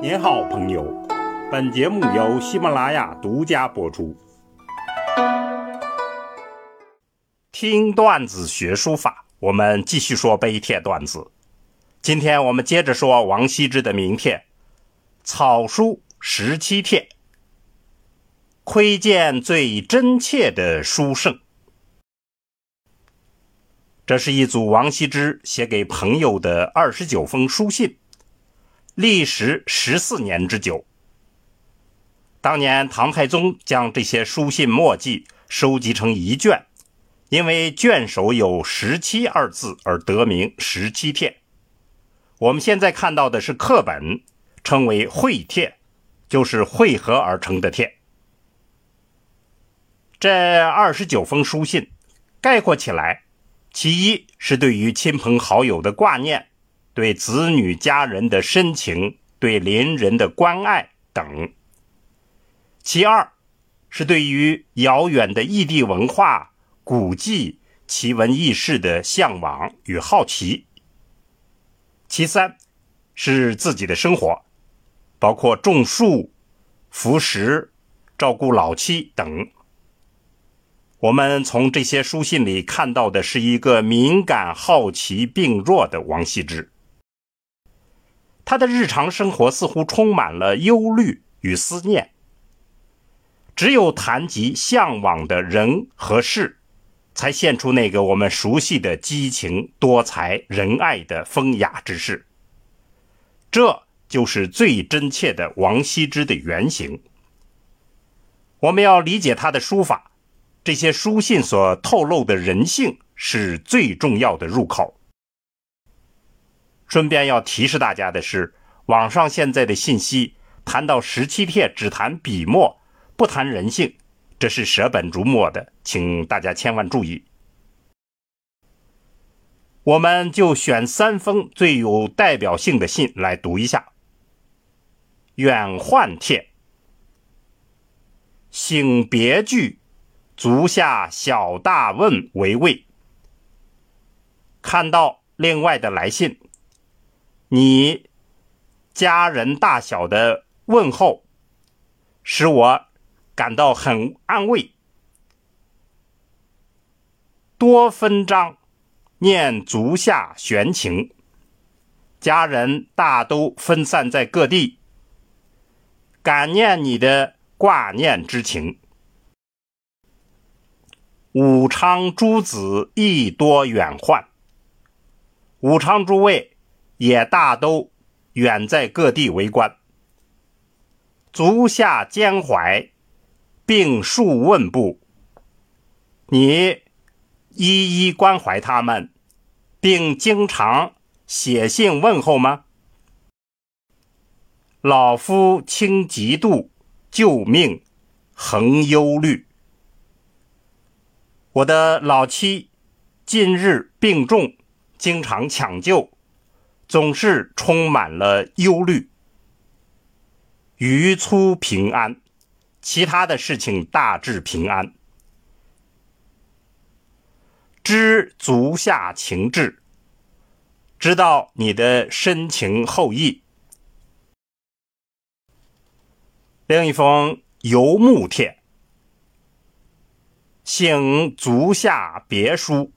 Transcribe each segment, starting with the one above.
您好，朋友。本节目由喜马拉雅独家播出。听段子学书法，我们继续说碑帖段子。今天我们接着说王羲之的名帖《草书十七帖》，窥见最真切的书圣。这是一组王羲之写给朋友的二十九封书信。历时十四年之久。当年唐太宗将这些书信墨迹收集成一卷，因为卷首有“十七”二字而得名《十七帖》。我们现在看到的是课本，称为会帖，就是汇合而成的帖。这二十九封书信，概括起来，其一是对于亲朋好友的挂念。对子女家人的深情，对邻人的关爱等。其二，是对于遥远的异地文化、古迹、奇闻异事的向往与好奇。其三，是自己的生活，包括种树、服食、照顾老妻等。我们从这些书信里看到的是一个敏感、好奇并弱的王羲之。他的日常生活似乎充满了忧虑与思念，只有谈及向往的人和事，才现出那个我们熟悉的激情、多才、仁爱的风雅之士。这就是最真切的王羲之的原型。我们要理解他的书法，这些书信所透露的人性是最重要的入口。顺便要提示大家的是，网上现在的信息谈到十七帖只谈笔墨，不谈人性，这是舍本逐末的，请大家千万注意。我们就选三封最有代表性的信来读一下。远宦帖，醒别句，足下小大问为慰。看到另外的来信。你家人大小的问候，使我感到很安慰。多分章念足下悬情，家人大都分散在各地，感念你的挂念之情。武昌诸子亦多远患，武昌诸位。也大都远在各地为官，足下兼怀，并数问部。你一一关怀他们，并经常写信问候吗？老夫轻嫉妒，救命，恒忧虑。我的老妻近日病重，经常抢救。总是充满了忧虑，余粗平安，其他的事情大致平安。知足下情志，知道你的深情厚谊。另一封游牧帖，醒足下别书，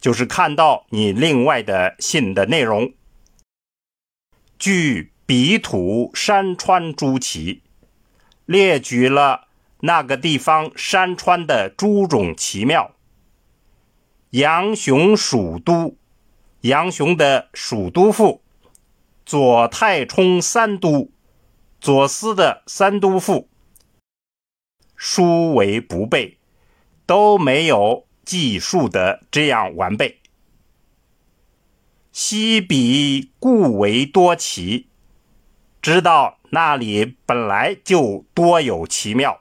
就是看到你另外的信的内容。据笔土山川诸奇，列举了那个地方山川的诸种奇妙。杨雄蜀都，杨雄的蜀都赋，左太冲三都，左思的三都赋，殊为不备，都没有记述的这样完备。西比故为多奇，知道那里本来就多有奇妙，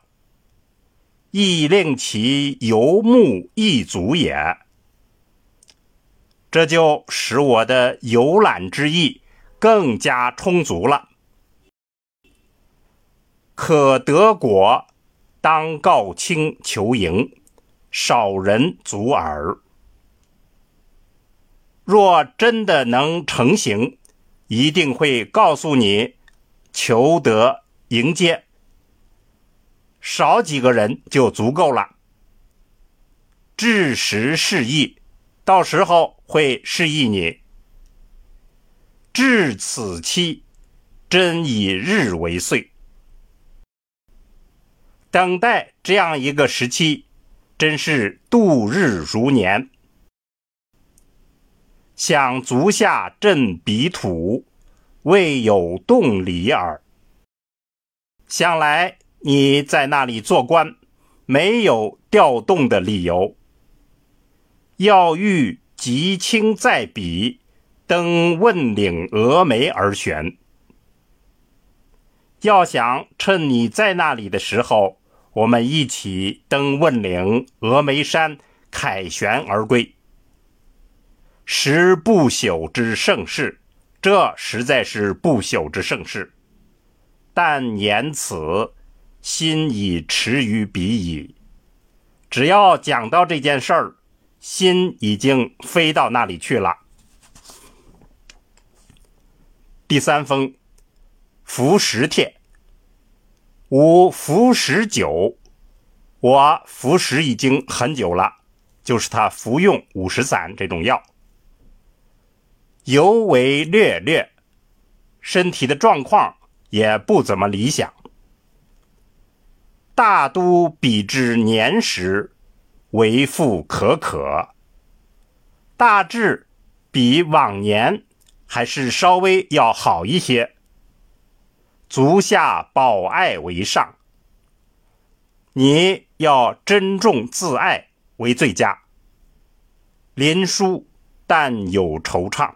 亦令其游目一足也。这就使我的游览之意更加充足了。可得果，当告卿求迎，少人足耳。若真的能成行，一定会告诉你，求得迎接，少几个人就足够了。至时示意，到时候会示意你。至此期，真以日为岁。等待这样一个时期，真是度日如年。想足下镇彼土，未有动理耳。想来你在那里做官，没有调动的理由。要欲极清在彼，登问岭峨眉而悬。要想趁你在那里的时候，我们一起登问岭峨眉山，凯旋而归。时不朽之盛世，这实在是不朽之盛世。但言此，心已驰于彼矣。只要讲到这件事儿，心已经飞到那里去了。第三封，服食帖。吾服食久，我服食已经很久了，就是他服用五石散这种药。尤为略略，身体的状况也不怎么理想。大都比之年时，为复可可。大致比往年还是稍微要好一些。足下保爱为上，你要珍重自爱为最佳。林殊但有惆怅。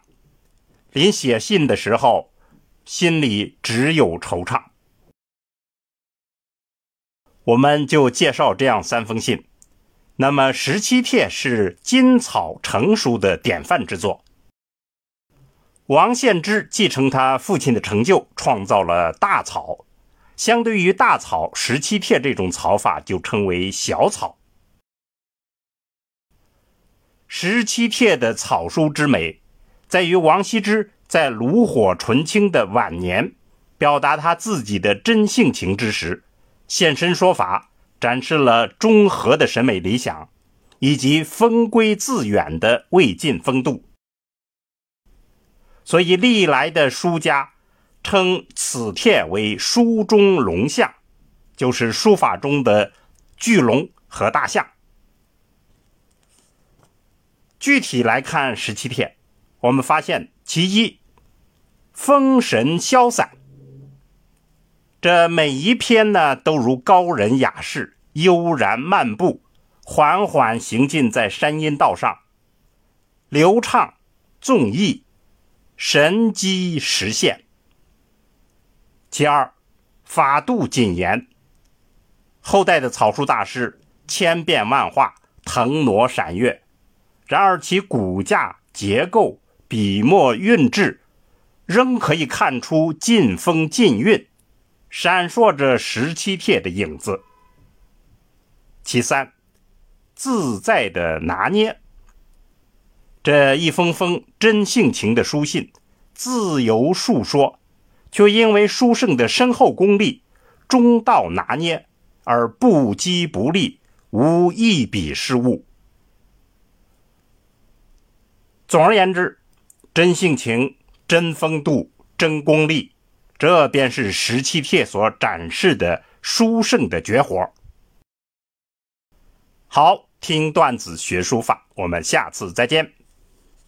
临写信的时候，心里只有惆怅。我们就介绍这样三封信。那么十七帖是金草成书的典范之作。王献之继承他父亲的成就，创造了大草。相对于大草，十七帖这种草法就称为小草。十七帖的草书之美。在于王羲之在炉火纯青的晚年，表达他自己的真性情之时，现身说法，展示了中和的审美理想，以及风归自远的魏晋风度。所以历来的书家称此帖为书中龙象，就是书法中的巨龙和大象。具体来看十七帖。我们发现，其一，风神潇洒。这每一篇呢，都如高人雅士悠然漫步，缓缓行进在山阴道上，流畅纵逸，神机实现。其二，法度谨严。后代的草书大师千变万化，腾挪闪跃，然而其骨架结构。笔墨韵致，仍可以看出劲风劲韵，闪烁着十七帖的影子。其三，自在的拿捏。这一封封真性情的书信，自由述说，却因为书圣的深厚功力，中道拿捏而不羁不立，无一笔失误。总而言之。真性情、真风度、真功力，这便是十七帖所展示的书圣的绝活。好，听段子学书法，我们下次再见。